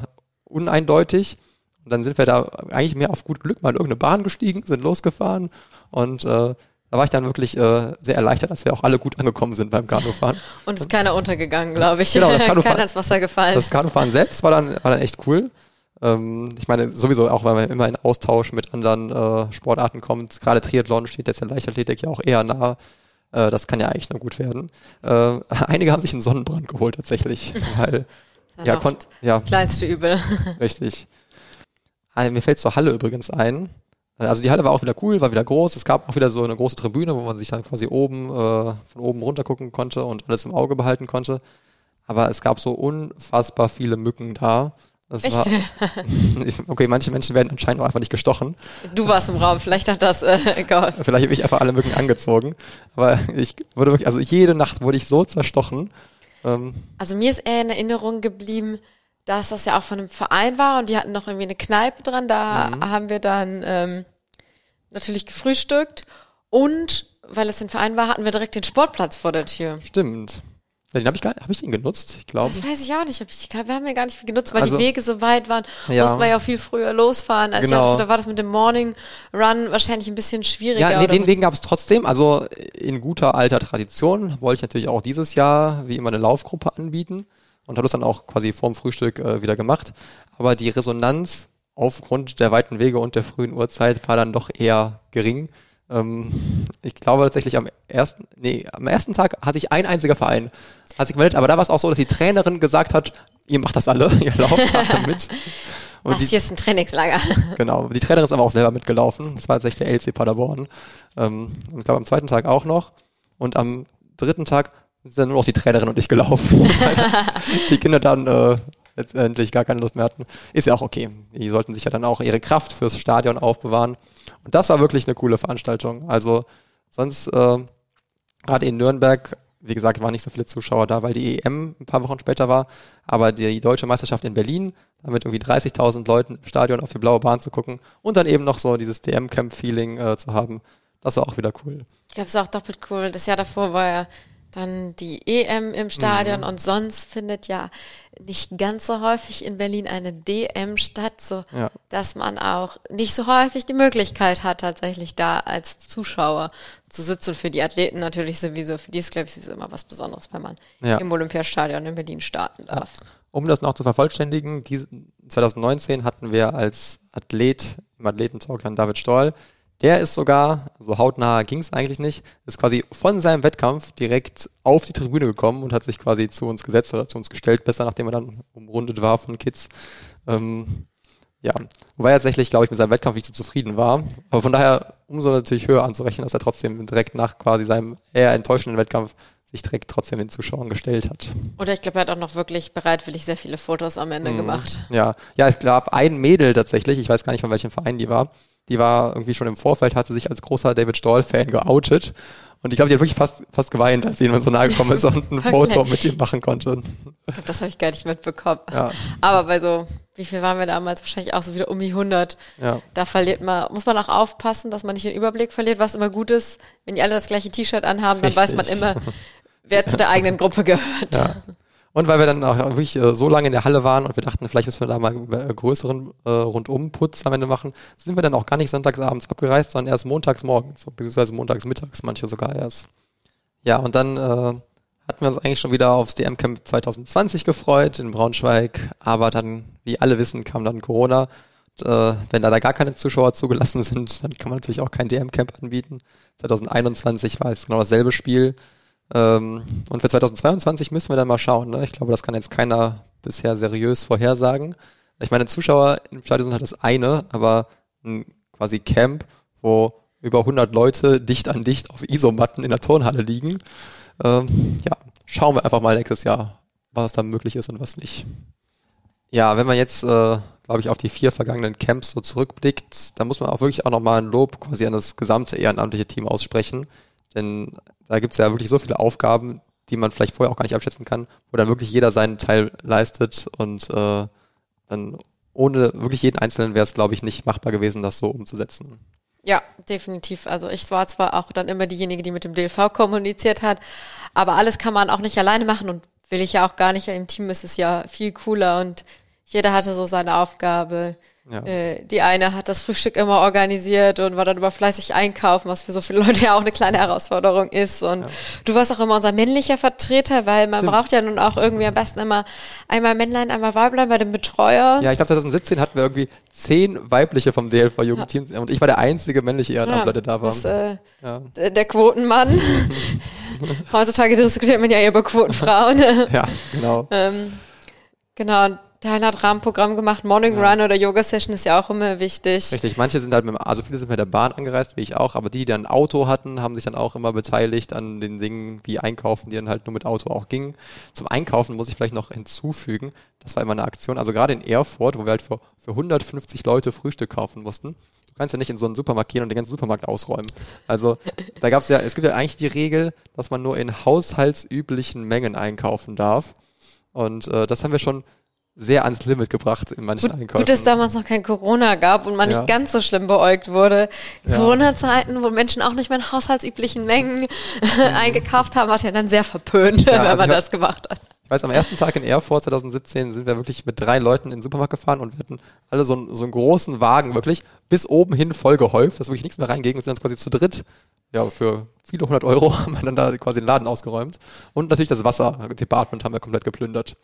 uneindeutig. Und dann sind wir da eigentlich mehr auf gut Glück mal in irgendeine Bahn gestiegen, sind losgefahren und äh, da war ich dann wirklich äh, sehr erleichtert, dass wir auch alle gut angekommen sind beim Kanufahren. Und ist keiner untergegangen, glaube ich. Genau, das (laughs) Kanufahren, keiner ins Wasser gefallen. Das Kanufahren selbst war dann, war dann echt cool. Ähm, ich meine, sowieso auch, weil man immer in Austausch mit anderen äh, Sportarten kommt. Gerade Triathlon steht jetzt der Leichtathletik ja auch eher nah. Äh, das kann ja eigentlich nur gut werden. Äh, (laughs) einige haben sich einen Sonnenbrand geholt tatsächlich, (laughs) weil ja, kon ja, kleinste Übel. (laughs) Richtig. Also, mir fällt zur Halle übrigens ein. Also die Halle war auch wieder cool, war wieder groß. Es gab auch wieder so eine große Tribüne, wo man sich dann quasi oben äh, von oben runter gucken konnte und alles im Auge behalten konnte. Aber es gab so unfassbar viele Mücken da. Das Echt? War, (laughs) okay, manche Menschen werden anscheinend auch einfach nicht gestochen. Du warst im Raum, vielleicht hat das äh, (laughs) geholfen. Vielleicht habe ich einfach alle Mücken angezogen. Aber ich wurde wirklich, also jede Nacht wurde ich so zerstochen. Ähm, also mir ist eher in Erinnerung geblieben, dass das ja auch von einem Verein war und die hatten noch irgendwie eine Kneipe dran. Da mhm. haben wir dann ähm, natürlich gefrühstückt und weil es ein Verein war, hatten wir direkt den Sportplatz vor der Tür. Stimmt. Ja, den habe ich gar habe ich den genutzt, ich glaube. Das weiß ich auch nicht. Ich glaube, wir haben den gar nicht viel genutzt, weil also, die Wege so weit waren. Ja. Mussten wir ja auch viel früher losfahren. Als genau. da war das mit dem Morning Run wahrscheinlich ein bisschen schwieriger. Ja, nee, den, den gab es trotzdem. Also in guter alter Tradition wollte ich natürlich auch dieses Jahr wie immer eine Laufgruppe anbieten und habe das dann auch quasi vorm Frühstück äh, wieder gemacht. Aber die Resonanz aufgrund der weiten Wege und der frühen Uhrzeit war dann doch eher gering. Ähm, ich glaube tatsächlich am ersten, nee, am ersten Tag hat sich ein einziger Verein hat sich gemeldet, aber da war es auch so, dass die Trainerin gesagt hat, ihr macht das alle, (laughs) ihr lauft alle (laughs) mit. Und das die, hier ist ein Trainingslager. (laughs) Genau, die Trainerin ist aber auch selber mitgelaufen. Das war tatsächlich der LC Paderborn. Ähm, ich glaube am zweiten Tag auch noch. Und am dritten Tag sind dann nur noch die Trainerin und ich gelaufen. die Kinder dann äh, letztendlich gar keine Lust mehr hatten. Ist ja auch okay. Die sollten sich ja dann auch ihre Kraft fürs Stadion aufbewahren. Und das war wirklich eine coole Veranstaltung. Also sonst, äh, gerade in Nürnberg, wie gesagt, waren nicht so viele Zuschauer da, weil die EM ein paar Wochen später war. Aber die deutsche Meisterschaft in Berlin, damit irgendwie 30.000 Leuten im Stadion auf die blaue Bahn zu gucken und dann eben noch so dieses DM-Camp-Feeling äh, zu haben, das war auch wieder cool. Ich glaube, es war auch doppelt cool. Das Jahr davor war ja dann die EM im Stadion mhm. und sonst findet ja nicht ganz so häufig in Berlin eine DM statt, so ja. dass man auch nicht so häufig die Möglichkeit hat, tatsächlich da als Zuschauer zu sitzen. Für die Athleten natürlich sowieso, für die ist, glaube ich, sowieso immer was Besonderes, wenn man ja. im Olympiastadion in Berlin starten darf. Ja. Um das noch zu vervollständigen, 2019 hatten wir als Athlet im Athletentalk dann David Stoll, der ist sogar, so hautnah ging es eigentlich nicht, ist quasi von seinem Wettkampf direkt auf die Tribüne gekommen und hat sich quasi zu uns gesetzt oder zu uns gestellt, besser nachdem er dann umrundet war von Kids. Ähm, ja, wobei er tatsächlich, glaube ich, mit seinem Wettkampf nicht so zufrieden war. Aber von daher umso natürlich höher anzurechnen, dass er trotzdem direkt nach quasi seinem eher enttäuschenden Wettkampf sich direkt trotzdem den Zuschauern gestellt hat. Oder ich glaube, er hat auch noch wirklich bereitwillig sehr viele Fotos am Ende mhm. gemacht. Ja, ja, es gab ein Mädel tatsächlich, ich weiß gar nicht von welchem Verein die war, die war irgendwie schon im Vorfeld, hatte sich als großer David Stoll-Fan geoutet. Und ich glaube, die hat wirklich fast, fast geweint, als sie ihm so nahe gekommen ist und ein (laughs) Foto mit ihm machen konnte. Das habe ich gar nicht mitbekommen. Ja. Aber bei so, wie viel waren wir damals? Wahrscheinlich auch so wieder um die 100. Ja. Da verliert man, muss man auch aufpassen, dass man nicht den Überblick verliert, was immer gut ist. Wenn die alle das gleiche T-Shirt anhaben, dann weiß man immer, wer zu der eigenen Gruppe gehört. Ja. Und weil wir dann auch wirklich äh, so lange in der Halle waren und wir dachten, vielleicht müssen wir da mal einen äh, größeren äh, Rundumputz am Ende machen, sind wir dann auch gar nicht sonntagsabends abgereist, sondern erst montags morgens, beziehungsweise montags mittags, manche sogar erst. Ja, und dann äh, hatten wir uns eigentlich schon wieder aufs DM-Camp 2020 gefreut in Braunschweig, aber dann, wie alle wissen, kam dann Corona. Und, äh, wenn da, da gar keine Zuschauer zugelassen sind, dann kann man natürlich auch kein DM-Camp anbieten. 2021 war es genau dasselbe Spiel. Ähm, und für 2022 müssen wir dann mal schauen. Ne? Ich glaube, das kann jetzt keiner bisher seriös vorhersagen. Ich meine, Zuschauer im Stadion sind halt das eine, aber ein quasi Camp, wo über 100 Leute dicht an dicht auf Isomatten in der Turnhalle liegen. Ähm, ja, schauen wir einfach mal nächstes Jahr, was da möglich ist und was nicht. Ja, wenn man jetzt, äh, glaube ich, auf die vier vergangenen Camps so zurückblickt, dann muss man auch wirklich auch nochmal ein Lob quasi an das gesamte ehrenamtliche Team aussprechen. Denn da gibt es ja wirklich so viele Aufgaben, die man vielleicht vorher auch gar nicht abschätzen kann, wo dann wirklich jeder seinen Teil leistet und äh, dann ohne wirklich jeden Einzelnen wäre es, glaube ich, nicht machbar gewesen, das so umzusetzen. Ja, definitiv. Also ich war zwar auch dann immer diejenige, die mit dem DLV kommuniziert hat, aber alles kann man auch nicht alleine machen und will ich ja auch gar nicht. Im Team ist es ja viel cooler und jeder hatte so seine Aufgabe. Ja. Äh, die eine hat das Frühstück immer organisiert und war dann über fleißig einkaufen, was für so viele Leute (laughs) ja auch eine kleine Herausforderung ist. Und ja. du warst auch immer unser männlicher Vertreter, weil man Stimmt. braucht ja nun auch irgendwie am besten immer einmal Männlein, einmal Weiblein bei dem Betreuer. Ja, ich glaube 2017 hatten wir irgendwie zehn weibliche vom DLV Jugendteam ja. und ich war der einzige männliche Ehrenamtler, der da war. Das, äh, der, der Quotenmann. (laughs) Heutzutage diskutiert man ja eher über Quotenfrauen. ja, genau. (laughs) ähm, genau. Der eine hat Rahmenprogramm gemacht, Morning ja. Run oder Yoga Session ist ja auch immer wichtig. Richtig, manche sind halt mit, also viele sind mit der Bahn angereist, wie ich auch, aber die, die dann ein Auto hatten, haben sich dann auch immer beteiligt an den Dingen wie Einkaufen, die dann halt nur mit Auto auch gingen. Zum Einkaufen muss ich vielleicht noch hinzufügen, das war immer eine Aktion, also gerade in Erfurt, wo wir halt für, für 150 Leute Frühstück kaufen mussten. Du kannst ja nicht in so einen Supermarkt gehen und den ganzen Supermarkt ausräumen. Also da gab es ja, es gibt ja eigentlich die Regel, dass man nur in haushaltsüblichen Mengen einkaufen darf. Und äh, das haben wir schon sehr ans Limit gebracht in manchen gut, Einkäufen. Gut, dass damals noch kein Corona gab und man ja. nicht ganz so schlimm beäugt wurde. Ja. Corona-Zeiten, wo Menschen auch nicht mehr in haushaltsüblichen Mengen (laughs) mhm. eingekauft haben, war es ja dann sehr verpönt, (laughs) ja, wenn also man das gemacht hat. Ich weiß, am ersten Tag in Erfurt 2017 sind wir wirklich mit drei Leuten in den Supermarkt gefahren und wir hatten alle so, einen, so einen großen Wagen wirklich bis oben hin voll gehäuft, dass wirklich nichts mehr reinging und sind dann quasi zu dritt ja, für viele hundert Euro (laughs) haben wir dann da quasi den Laden ausgeräumt. Und natürlich das Wasser-Department haben wir komplett geplündert.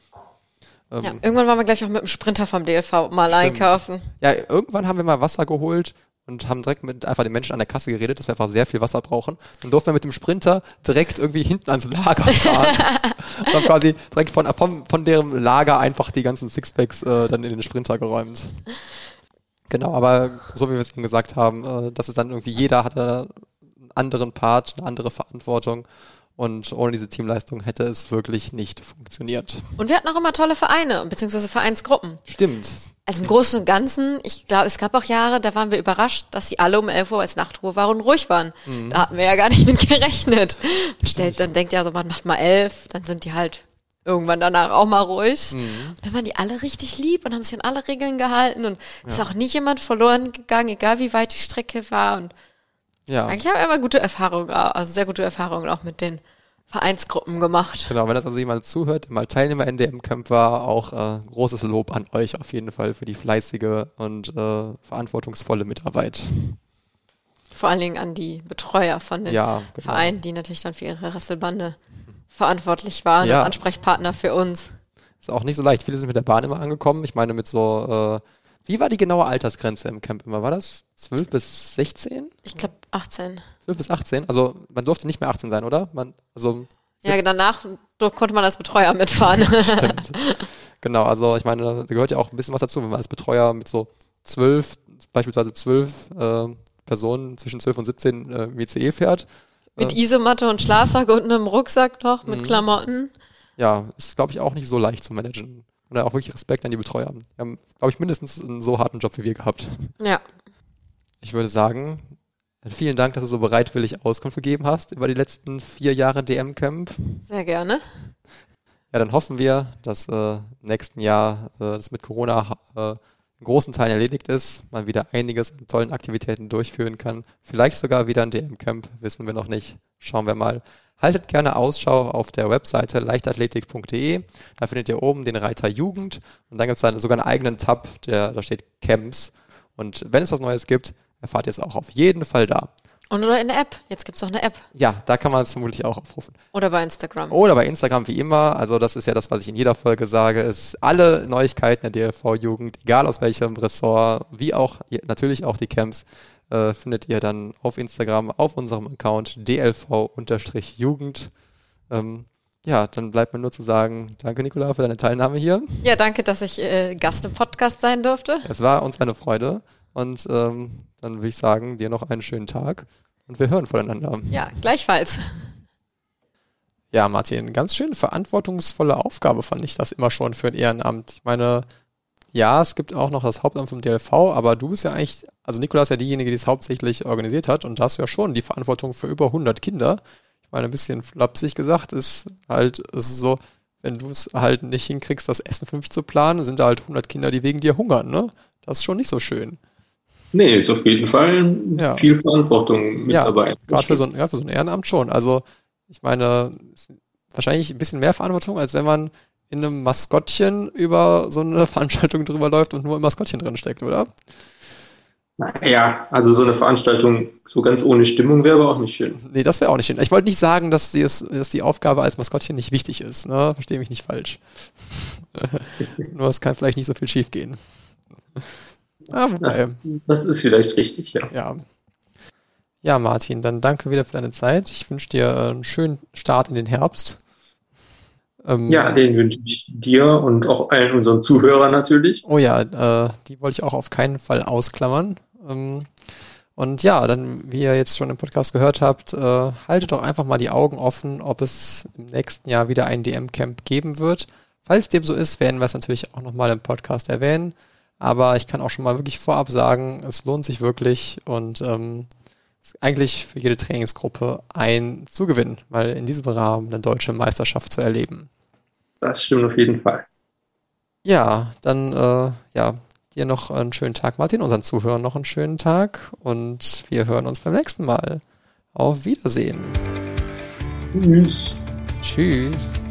Ähm, ja, irgendwann waren wir gleich auch mit dem Sprinter vom DLV mal stimmt. einkaufen. Ja, irgendwann haben wir mal Wasser geholt und haben direkt mit einfach den Menschen an der Kasse geredet, dass wir einfach sehr viel Wasser brauchen. Dann durften wir mit dem Sprinter direkt irgendwie hinten ans Lager fahren. und (laughs) haben quasi direkt von, von, von deren Lager einfach die ganzen Sixpacks äh, dann in den Sprinter geräumt. Genau, aber so wie wir es eben gesagt haben, äh, dass es dann irgendwie jeder hatte einen anderen Part, eine andere Verantwortung und ohne diese Teamleistung hätte es wirklich nicht funktioniert. Und wir hatten auch immer tolle Vereine, beziehungsweise Vereinsgruppen. Stimmt. Also im Großen und Ganzen, ich glaube, es gab auch Jahre, da waren wir überrascht, dass sie alle um 11 Uhr als Nachtruhe waren und ruhig waren. Mhm. Da hatten wir ja gar nicht (laughs) mit gerechnet. Stellt, dann denkt ja so, man macht mal elf, dann sind die halt irgendwann danach auch mal ruhig. Mhm. Und dann waren die alle richtig lieb und haben sich an alle Regeln gehalten und ja. ist auch nie jemand verloren gegangen, egal wie weit die Strecke war und ja. Eigentlich haben wir immer gute Erfahrungen, also sehr gute Erfahrungen auch mit den Vereinsgruppen gemacht. Genau, wenn das also jemand zuhört, der mal Teilnehmer in dem Camp war, auch äh, großes Lob an euch auf jeden Fall für die fleißige und äh, verantwortungsvolle Mitarbeit. Vor allen Dingen an die Betreuer von den ja, genau. Vereinen, die natürlich dann für ihre Rasselbande verantwortlich waren ja. und Ansprechpartner für uns. Ist auch nicht so leicht. Viele sind mit der Bahn immer angekommen. Ich meine, mit so äh, wie war die genaue Altersgrenze im Camp immer? War das 12 bis 16? Ich glaube 18. 12 bis 18? Also man durfte nicht mehr 18 sein, oder? Man, also ja, danach konnte man als Betreuer mitfahren. (laughs) Stimmt. Genau, also ich meine, da gehört ja auch ein bisschen was dazu, wenn man als Betreuer mit so 12, beispielsweise 12 äh, Personen zwischen 12 und 17 äh, WCE fährt. Mit äh, Isomatte und Schlafsack und einem Rucksack noch, mit mhm. Klamotten. Ja, ist glaube ich auch nicht so leicht zu managen. Und auch wirklich Respekt an die Betreuer. Wir haben, glaube ich, mindestens einen so harten Job wie wir gehabt. Ja. Ich würde sagen, vielen Dank, dass du so bereitwillig Auskunft gegeben hast über die letzten vier Jahre DM-Camp. Sehr gerne. Ja, dann hoffen wir, dass äh, im nächsten Jahr äh, das mit Corona äh, in großen Teilen erledigt ist, man wieder einiges an tollen Aktivitäten durchführen kann. Vielleicht sogar wieder ein DM-Camp, wissen wir noch nicht. Schauen wir mal. Haltet gerne Ausschau auf der Webseite leichtathletik.de. Da findet ihr oben den Reiter Jugend und dann gibt es dann sogar einen eigenen Tab, der, da steht Camps. Und wenn es was Neues gibt, erfahrt ihr es auch auf jeden Fall da. Und oder in der App. Jetzt gibt es auch eine App. Ja, da kann man es vermutlich auch aufrufen. Oder bei Instagram. Oder bei Instagram wie immer. Also das ist ja das, was ich in jeder Folge sage, ist alle Neuigkeiten der DLV-Jugend, egal aus welchem Ressort, wie auch natürlich auch die Camps, äh, findet ihr dann auf Instagram auf unserem Account dlv-jugend. Ähm, ja, dann bleibt mir nur zu sagen, danke Nicola für deine Teilnahme hier. Ja, danke, dass ich äh, Gast im Podcast sein durfte. Es war uns eine Freude. Und ähm, dann würde ich sagen, dir noch einen schönen Tag und wir hören voneinander. Ja, gleichfalls. Ja, Martin, ganz schön verantwortungsvolle Aufgabe fand ich das immer schon für ein Ehrenamt. Ich meine, ja, es gibt auch noch das Hauptamt vom DLV, aber du bist ja eigentlich, also Nikolas ist ja diejenige, die es hauptsächlich organisiert hat und da hast du ja schon die Verantwortung für über 100 Kinder. Ich meine, ein bisschen flapsig gesagt, ist halt, ist so, wenn du es halt nicht hinkriegst, das Essen mich zu planen, sind da halt 100 Kinder, die wegen dir hungern, ne? Das ist schon nicht so schön. Nee, ist auf jeden Fall ja. viel Verantwortung mit ja, dabei. Gerade für, so ein, ja, für so ein Ehrenamt schon. Also, ich meine, wahrscheinlich ein bisschen mehr Verantwortung, als wenn man in einem Maskottchen über so eine (laughs) Veranstaltung drüber läuft und nur im Maskottchen drin steckt, oder? Naja, also so eine Veranstaltung so ganz ohne Stimmung wäre aber auch nicht schön. Nee, das wäre auch nicht schön. Ich wollte nicht sagen, dass die, dass die Aufgabe als Maskottchen nicht wichtig ist. Ne? Verstehe mich nicht falsch. (laughs) Nur es kann vielleicht nicht so viel schief gehen. Ah, das, das, ist vielleicht richtig, ja. ja. Ja, Martin, dann danke wieder für deine Zeit. Ich wünsche dir einen schönen Start in den Herbst. Ähm, ja, den wünsche ich dir und auch allen unseren Zuhörern natürlich. Oh ja, äh, die wollte ich auch auf keinen Fall ausklammern. Ähm, und ja, dann, wie ihr jetzt schon im Podcast gehört habt, äh, haltet doch einfach mal die Augen offen, ob es im nächsten Jahr wieder ein DM-Camp geben wird. Falls dem so ist, werden wir es natürlich auch nochmal im Podcast erwähnen. Aber ich kann auch schon mal wirklich vorab sagen, es lohnt sich wirklich und ähm, ist eigentlich für jede Trainingsgruppe ein Zugewinn, mal in diesem Rahmen eine deutsche Meisterschaft zu erleben. Das stimmt auf jeden Fall. Ja, dann äh, ja, dir noch einen schönen Tag, Martin, unseren Zuhörern noch einen schönen Tag und wir hören uns beim nächsten Mal. Auf Wiedersehen. Tschüss. Tschüss.